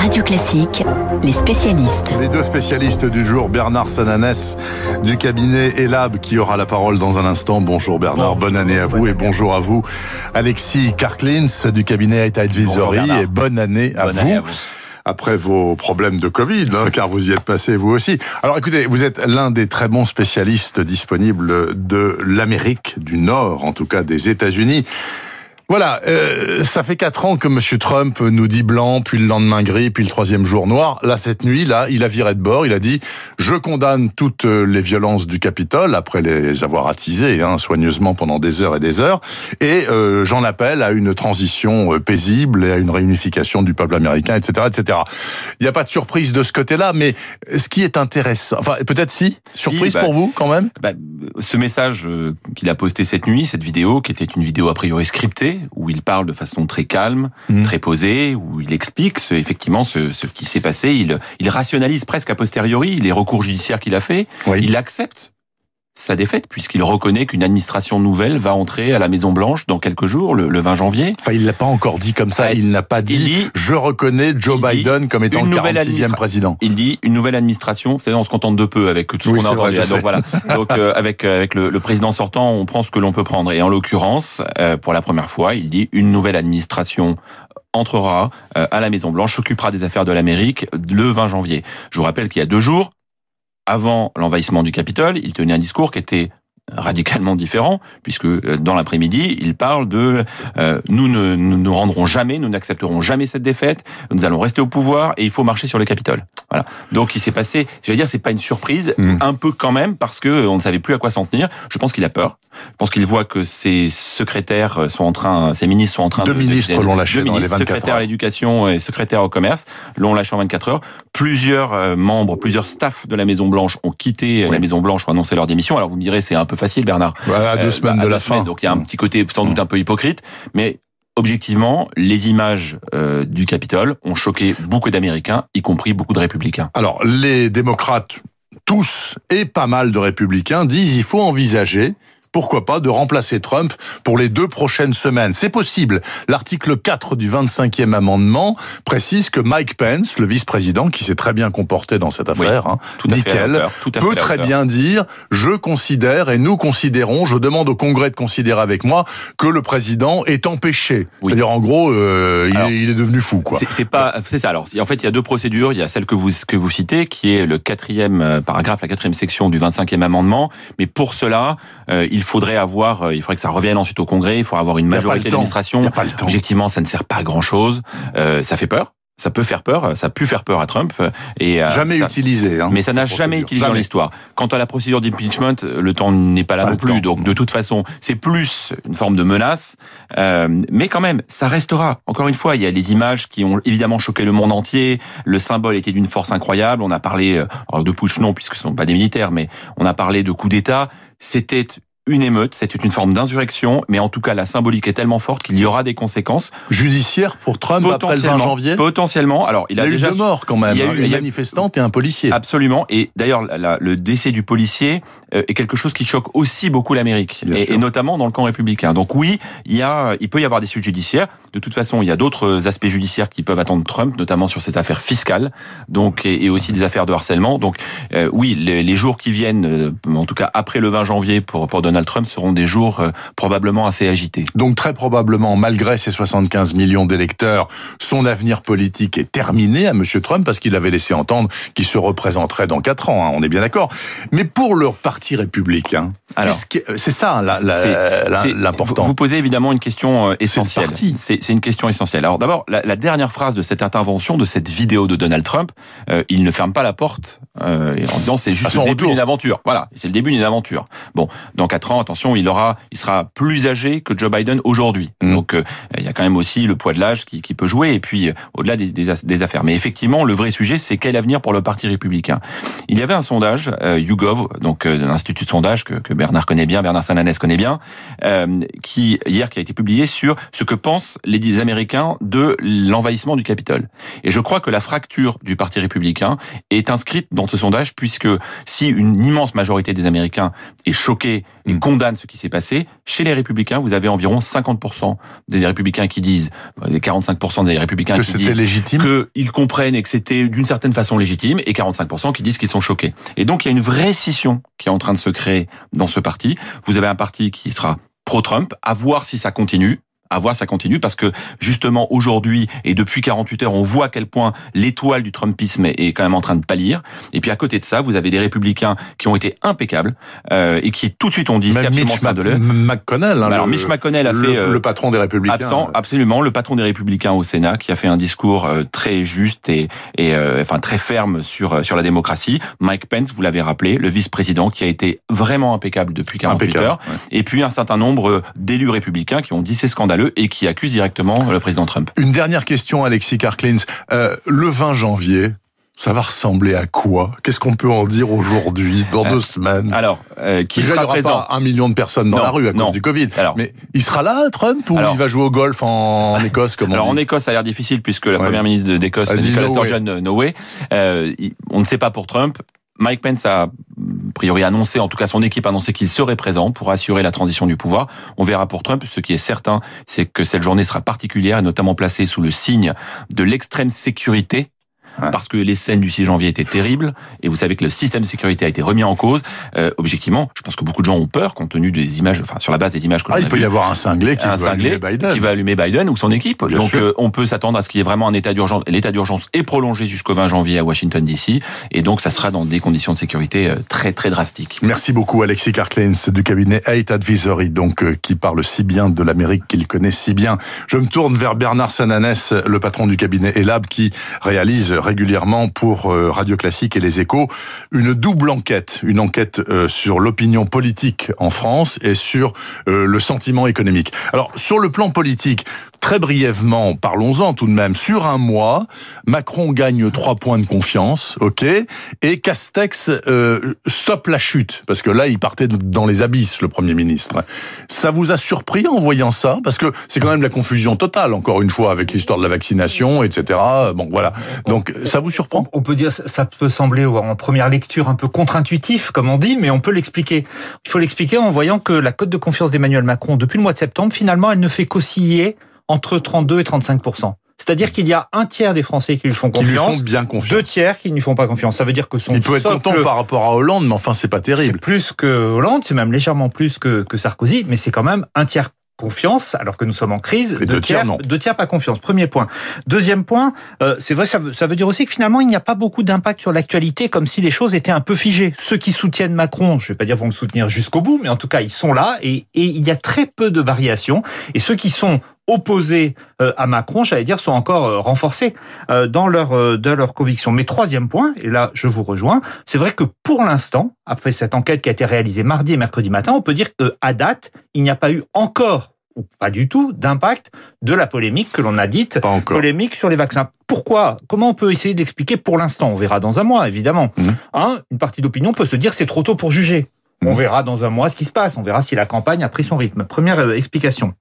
Radio Classique, les spécialistes. Les deux spécialistes du jour, Bernard Sananès du cabinet Elab qui aura la parole dans un instant. Bonjour Bernard, bonne année à vous et bonjour à vous. Alexis Karklins du cabinet Eta Advisory et bonne année à, vous. après vos problèmes de Covid, hein, car vous y êtes passé vous aussi. Alors écoutez, vous êtes l'un des très bons spécialistes disponibles de l'Amérique du Nord, en tout cas des États-Unis. Voilà, euh, ça fait quatre ans que Monsieur Trump nous dit blanc, puis le lendemain gris, puis le troisième jour noir. Là, cette nuit, là, il a viré de bord. Il a dit je condamne toutes les violences du Capitole après les avoir attisées hein, soigneusement pendant des heures et des heures, et euh, j'en appelle à une transition euh, paisible et à une réunification du peuple américain, etc., etc. Il n'y a pas de surprise de ce côté-là, mais ce qui est intéressant, enfin peut-être si surprise bah, pour vous quand même? Bah, ce message qu'il a posté cette nuit, cette vidéo, qui était une vidéo a priori scriptée où il parle de façon très calme, mmh. très posée, où il explique ce, effectivement ce, ce qui s'est passé. Il, il rationalise presque a posteriori les recours judiciaires qu'il a fait. Oui. Il accepte sa défaite puisqu'il reconnaît qu'une administration nouvelle va entrer à la Maison Blanche dans quelques jours, le, le 20 janvier. Enfin, il l'a pas encore dit comme ça. Il n'a pas dit, dit, je reconnais Joe Biden comme étant le 46e président. Il dit une nouvelle administration. Vous savez, on se contente de peu avec tout ce oui, qu'on a entendu. Vrai, Donc voilà. Donc euh, avec avec le, le, président sortant, on prend ce que l'on peut prendre. Et en l'occurrence, euh, pour la première fois, il dit une nouvelle administration entrera euh, à la Maison Blanche, s'occupera des affaires de l'Amérique le 20 janvier. Je vous rappelle qu'il y a deux jours, avant l'envahissement du Capitole, il tenait un discours qui était radicalement différent, puisque dans l'après-midi, il parle de euh, nous ne nous, nous rendrons jamais, nous n'accepterons jamais cette défaite, nous allons rester au pouvoir et il faut marcher sur le Capitole. Voilà. Donc il s'est passé, je vais dire, c'est pas une surprise, mmh. un peu quand même, parce que on ne savait plus à quoi s'en tenir. Je pense qu'il a peur. Je pense qu'il voit que ses secrétaires sont en train, ses ministres sont en train deux de ministres l'ont lâché dans les 24 secrétaire heures. à l'éducation et secrétaire au commerce l'ont lâché en 24 heures. Plusieurs euh, membres, plusieurs staffs de la Maison Blanche ont quitté oui. la Maison Blanche pour annoncer leur démission. Alors vous me direz, c'est un peu facile, Bernard. Voilà, à deux euh, semaines bah, de la fin. Donc il y a un petit côté sans doute un peu hypocrite, mais objectivement, les images euh, du Capitole ont choqué beaucoup d'Américains, y compris beaucoup de républicains. Alors, les démocrates, tous et pas mal de républicains, disent il faut envisager pourquoi pas, de remplacer Trump pour les deux prochaines semaines? C'est possible. L'article 4 du 25e amendement précise que Mike Pence, le vice-président, qui s'est très bien comporté dans cette affaire, oui, hein, tout à nickel, fait tout à peut fait très bien dire, je considère et nous considérons, je demande au Congrès de considérer avec moi que le président est empêché. Oui. C'est-à-dire, en gros, euh, il, Alors, est, il, est, devenu fou, quoi. C'est pas, c'est ça. Alors, en fait, il y a deux procédures. Il y a celle que vous que vous citez, qui est le quatrième euh, paragraphe, la quatrième section du 25e amendement. Mais pour cela, euh, il faudrait avoir il faudrait que ça revienne ensuite au Congrès, il faudrait avoir une majorité d'administration. Objectivement, ça ne sert pas à grand chose. Euh, ça fait peur. Ça peut faire peur, ça a pu faire peur à Trump. Et jamais ça, utilisé, hein, mais ça n'a jamais utilisé jamais. dans l'histoire. Quant à la procédure d'impeachment, le temps n'est pas là pas non plus. Temps. Donc de toute façon, c'est plus une forme de menace, euh, mais quand même, ça restera. Encore une fois, il y a les images qui ont évidemment choqué le monde entier. Le symbole était d'une force incroyable. On a parlé alors de putsch non, puisque ce ne sont pas des militaires, mais on a parlé de coup d'État. C'était une émeute, c'est une forme d'insurrection, mais en tout cas la symbolique est tellement forte qu'il y aura des conséquences judiciaires pour Trump après le 20 janvier. Potentiellement. Alors il, a, y a déjà eu deux morts quand même, il y a eu, une manifestante et un policier. Absolument. Et d'ailleurs le décès du policier euh, est quelque chose qui choque aussi beaucoup l'Amérique et, et, notamment dans le camp républicain. Donc oui, il y a, il peut y avoir des suites judiciaires. De toute façon, il y a d'autres aspects judiciaires qui peuvent attendre Trump, notamment sur cette affaire fiscale, donc et, et aussi des affaires de harcèlement. Donc euh, oui, les, les, jours qui viennent, euh, en tout cas après le 20 janvier pour pour Donald Trump, seront des jours euh, probablement assez agités. Donc très probablement, malgré ses 75 millions d'électeurs, son avenir politique est terminé à Monsieur Trump parce qu'il avait laissé entendre qu'il se représenterait dans quatre ans. Hein, on est bien d'accord. Mais pour leur parti républicain, c'est ça l'important. Vous, vous, posez évidemment une question euh, essentielle. C'est une question essentielle. Alors d'abord, la, la, dernière phrase de cette intervention, de cette vidéo de Donald Trump, euh, il ne ferme pas la porte euh, en disant c'est juste le début d'une aventure. Voilà, c'est le début d'une aventure. Bon, dans ans, attention, il aura, il sera plus âgé que Joe Biden aujourd'hui. Mmh. Donc euh, il y a quand même aussi le poids de l'âge qui, qui, peut jouer et puis euh, au-delà des, des, des, affaires. Mais effectivement, le vrai sujet, c'est quel avenir pour le Parti républicain. Il y avait un sondage, euh, YouGov, donc euh, l'institut de sondage que, que, Bernard connaît bien, Bernard Sananès connaît bien, euh, qui hier qui a été publié sur ce que pensent les Américains de l'envahissement du Capitole. Et je crois que la fracture du Parti républicain est inscrite dans ce sondage puisque si une immense majorité des Américains est choquée et condamne ce qui s'est passé. Chez les républicains, vous avez environ 50% des républicains qui disent, 45% des républicains que qui disent légitime. qu'ils comprennent et que c'était d'une certaine façon légitime, et 45% qui disent qu'ils sont choqués. Et donc il y a une vraie scission qui est en train de se créer dans ce parti. Vous avez un parti qui sera pro-Trump, à voir si ça continue à voir ça continue parce que justement aujourd'hui et depuis 48 heures on voit à quel point l'étoile du Trumpisme est quand même en train de pâlir. Et puis à côté de ça vous avez des républicains qui ont été impeccables euh, et qui tout de suite ont dit c'est absolument scandaleux McConnell hein, alors Mitch McConnell a fait euh, le patron des républicains. absent euh. absolument le patron des républicains au Sénat qui a fait un discours euh, très juste et, et enfin très ferme sur sur la démocratie. Mike Pence vous l'avez rappelé le vice-président qui a été vraiment impeccable depuis 48 heures. et puis un certain nombre d'élus républicains qui ont dit c'est scandaleux et qui accuse directement le président Trump. Une dernière question, Alexis Karklins. Euh, le 20 janvier, ça va ressembler à quoi? Qu'est-ce qu'on peut en dire aujourd'hui, dans deux euh, semaines? Alors, euh, qui sera présent pas un million de personnes dans la rue à cause du Covid. Alors, mais il sera là, Trump, ou il va jouer au golf en, Écosse comme Alors en Écosse, ça a l'air difficile puisque la première ministre d'Écosse, Nicola Sturgeon, no way. Euh, on ne sait pas pour Trump. Mike Pence a, a priori annoncé, en tout cas son équipe a annoncé qu'il serait présent pour assurer la transition du pouvoir. On verra pour Trump. Ce qui est certain, c'est que cette journée sera particulière et notamment placée sous le signe de l'extrême sécurité parce que les scènes du 6 janvier étaient terribles, et vous savez que le système de sécurité a été remis en cause. Euh, objectivement, je pense que beaucoup de gens ont peur compte tenu des images, enfin sur la base des images que ah, il peut y avoir un cinglé qui va allumer Biden, qui va allumer Biden ou son équipe. Donc euh, on peut s'attendre à ce qu'il y ait vraiment un état d'urgence. L'état d'urgence est prolongé jusqu'au 20 janvier à Washington DC, et donc ça sera dans des conditions de sécurité euh, très très drastiques. Merci beaucoup Alexis Karklins du cabinet Eight Advisory, donc euh, qui parle si bien de l'Amérique qu'il connaît si bien. Je me tourne vers Bernard Sananès, le patron du cabinet Elab, qui réalise régulièrement pour euh, Radio Classique et Les Échos une double enquête, une enquête euh, sur l'opinion politique en France et sur euh, le sentiment économique. Alors sur le plan politique, très brièvement, parlons-en tout de même. Sur un mois, Macron gagne trois points de confiance, ok, et Castex euh, stoppe la chute parce que là, il partait dans les abysses, le Premier ministre. Ça vous a surpris en voyant ça? Parce que c'est quand même la confusion totale, encore une fois, avec l'histoire de la vaccination, etc. Bon, voilà. Donc, ça vous surprend? On peut dire, ça peut sembler en première lecture un peu contre-intuitif, comme on dit, mais on peut l'expliquer. Il faut l'expliquer en voyant que la cote de confiance d'Emmanuel Macron, depuis le mois de septembre, finalement, elle ne fait qu'osciller entre 32 et 35 c'est-à-dire qu'il y a un tiers des Français qui lui font confiance, qui lui font bien confiance. deux tiers qui ne lui font pas confiance. Ça veut dire que son il peut être content par rapport à Hollande, mais enfin c'est pas terrible. C'est plus que Hollande, c'est même légèrement plus que, que Sarkozy, mais c'est quand même un tiers confiance, alors que nous sommes en crise. deux, tiers, non. Deux tiers pas confiance. Premier point. Deuxième point, euh, c'est vrai, ça veut, ça veut dire aussi que finalement, il n'y a pas beaucoup d'impact sur l'actualité, comme si les choses étaient un peu figées. Ceux qui soutiennent Macron, je ne vais pas dire vont le soutenir jusqu'au bout, mais en tout cas, ils sont là et, et il y a très peu de variations. Et ceux qui sont opposés euh, à Macron, j'allais dire, sont encore euh, renforcés dans leur dans leur conviction. Mais troisième point, et là je vous rejoins, c'est vrai que pour l'instant, après cette enquête qui a été réalisée mardi et mercredi matin, on peut dire qu'à date, il n'y a pas eu encore ou pas du tout d'impact de la polémique que l'on a dite polémique sur les vaccins. Pourquoi? Comment on peut essayer d'expliquer pour l'instant? On verra dans un mois, évidemment. Mmh. une partie d'opinion peut se dire c'est trop tôt pour juger. On mmh. verra dans un mois ce qui se passe. On verra si la campagne a pris son rythme. Première euh, explication.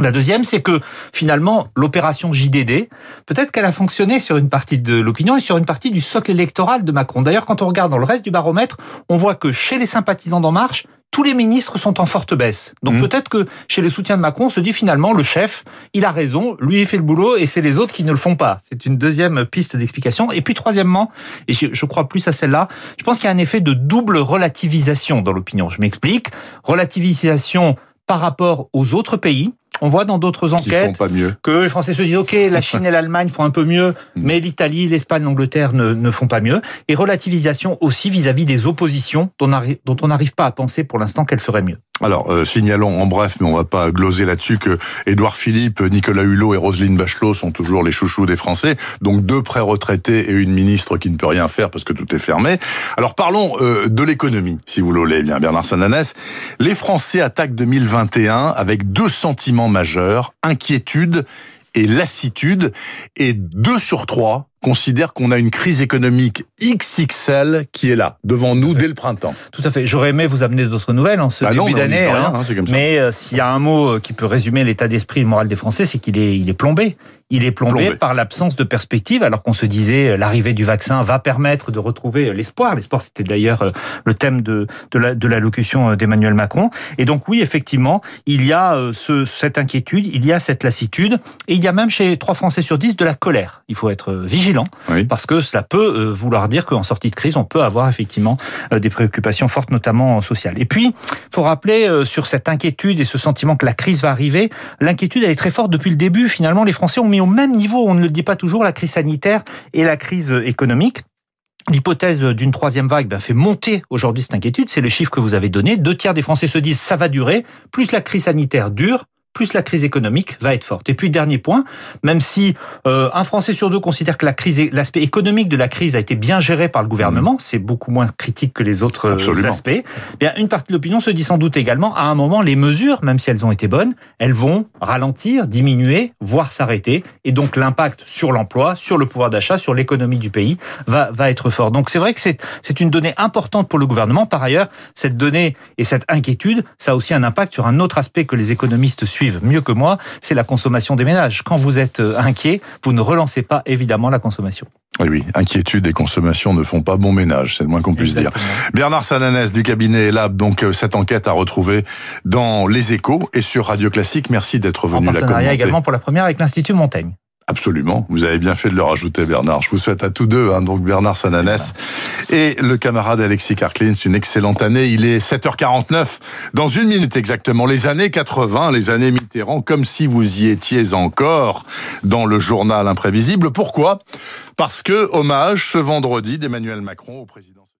La deuxième, c'est que finalement, l'opération JDD, peut-être qu'elle a fonctionné sur une partie de l'opinion et sur une partie du socle électoral de Macron. D'ailleurs, quand on regarde dans le reste du baromètre, on voit que chez les sympathisants d'En Marche, tous les ministres sont en forte baisse. Donc mmh. peut-être que chez les soutiens de Macron, on se dit finalement, le chef, il a raison, lui, il fait le boulot et c'est les autres qui ne le font pas. C'est une deuxième piste d'explication. Et puis troisièmement, et je crois plus à celle-là, je pense qu'il y a un effet de double relativisation dans l'opinion. Je m'explique. Relativisation par rapport aux autres pays. On voit dans d'autres enquêtes que les Français se disent OK, la Chine et l'Allemagne font un peu mieux, mm. mais l'Italie, l'Espagne, l'Angleterre ne, ne, font pas mieux. Et relativisation aussi vis-à-vis des oppositions dont, dont on n'arrive pas à penser pour l'instant qu'elles feraient mieux. Alors, euh, signalons en bref, mais on va pas gloser là-dessus, que Édouard Philippe, Nicolas Hulot et Roselyne Bachelot sont toujours les chouchous des Français. Donc deux pré-retraités et une ministre qui ne peut rien faire parce que tout est fermé. Alors parlons euh, de l'économie, si vous voulez bien, Bernard Sananès. Les Français attaquent 2021 avec deux sentiments majeurs, inquiétude et lassitude. Et deux sur trois considère qu'on a une crise économique XXL qui est là, devant nous dès le printemps. Tout à fait. J'aurais aimé vous amener d'autres nouvelles en ce bah début d'année. Hein. hein mais euh, s'il y a un mot euh, qui peut résumer l'état d'esprit et le moral des Français, c'est qu'il est, il est plombé. Il est plombé, par l'absence de perspective, alors qu'on se disait euh, l'arrivée du vaccin va permettre de retrouver l'espoir. L'espoir, c'était d'ailleurs le thème de, de, la, de l'allocution d'Emmanuel Macron. Et donc oui, effectivement, il y a ce, cette inquiétude, il y a cette lassitude, et il y a même chez 3 Français sur 10 de la colère. Il faut être vigilant, parce que cela peut vouloir dire qu'en sortie de crise, on peut avoir effectivement des préoccupations fortes, notamment sociales. Et puis, faut rappeler sur cette inquiétude et ce sentiment que la crise va arriver, l'inquiétude elle est très forte depuis le début. Finalement, les Français ont mis au même niveau, on ne le dit pas toujours, la crise sanitaire et la crise économique. L'hypothèse d'une troisième vague ben, fait monter aujourd'hui cette inquiétude. C'est le chiffre que vous avez donné. Deux tiers des Français se disent ça va durer. Plus la crise sanitaire dure, plus la crise économique va être forte. Et puis dernier point, même si euh, un Français sur deux considère que la crise, l'aspect économique de la crise a été bien géré par le gouvernement, mmh. c'est beaucoup moins critique que les autres euh, aspects. Eh bien, une partie de l'opinion se dit sans doute également, à un moment, les mesures, même si elles ont été bonnes, elles vont ralentir, diminuer, voire s'arrêter, et donc l'impact sur l'emploi, sur le pouvoir d'achat, sur l'économie du pays va va être fort. Donc c'est vrai que c'est c'est une donnée importante pour le gouvernement. Par ailleurs, cette donnée et cette inquiétude, ça a aussi un impact sur un autre aspect que les économistes suivent mieux que moi, c'est la consommation des ménages. Quand vous êtes euh, inquiet, vous ne relancez pas évidemment la consommation. Oui, oui, inquiétude et consommation ne font pas bon ménage, c'est le moins qu'on puisse dire. Bernard Sananès du cabinet Lab, donc euh, cette enquête à retrouver dans Les Échos et sur Radio Classique. Merci d'être venu la commenter. également pour la première avec l'Institut Montaigne. Absolument. Vous avez bien fait de le rajouter, Bernard. Je vous souhaite à tous deux, hein, donc Bernard Sananès et le camarade Alexis Karklins, une excellente année. Il est 7h49. Dans une minute exactement, les années 80, les années Mitterrand, comme si vous y étiez encore dans le journal imprévisible. Pourquoi? Parce que hommage ce vendredi d'Emmanuel Macron au président.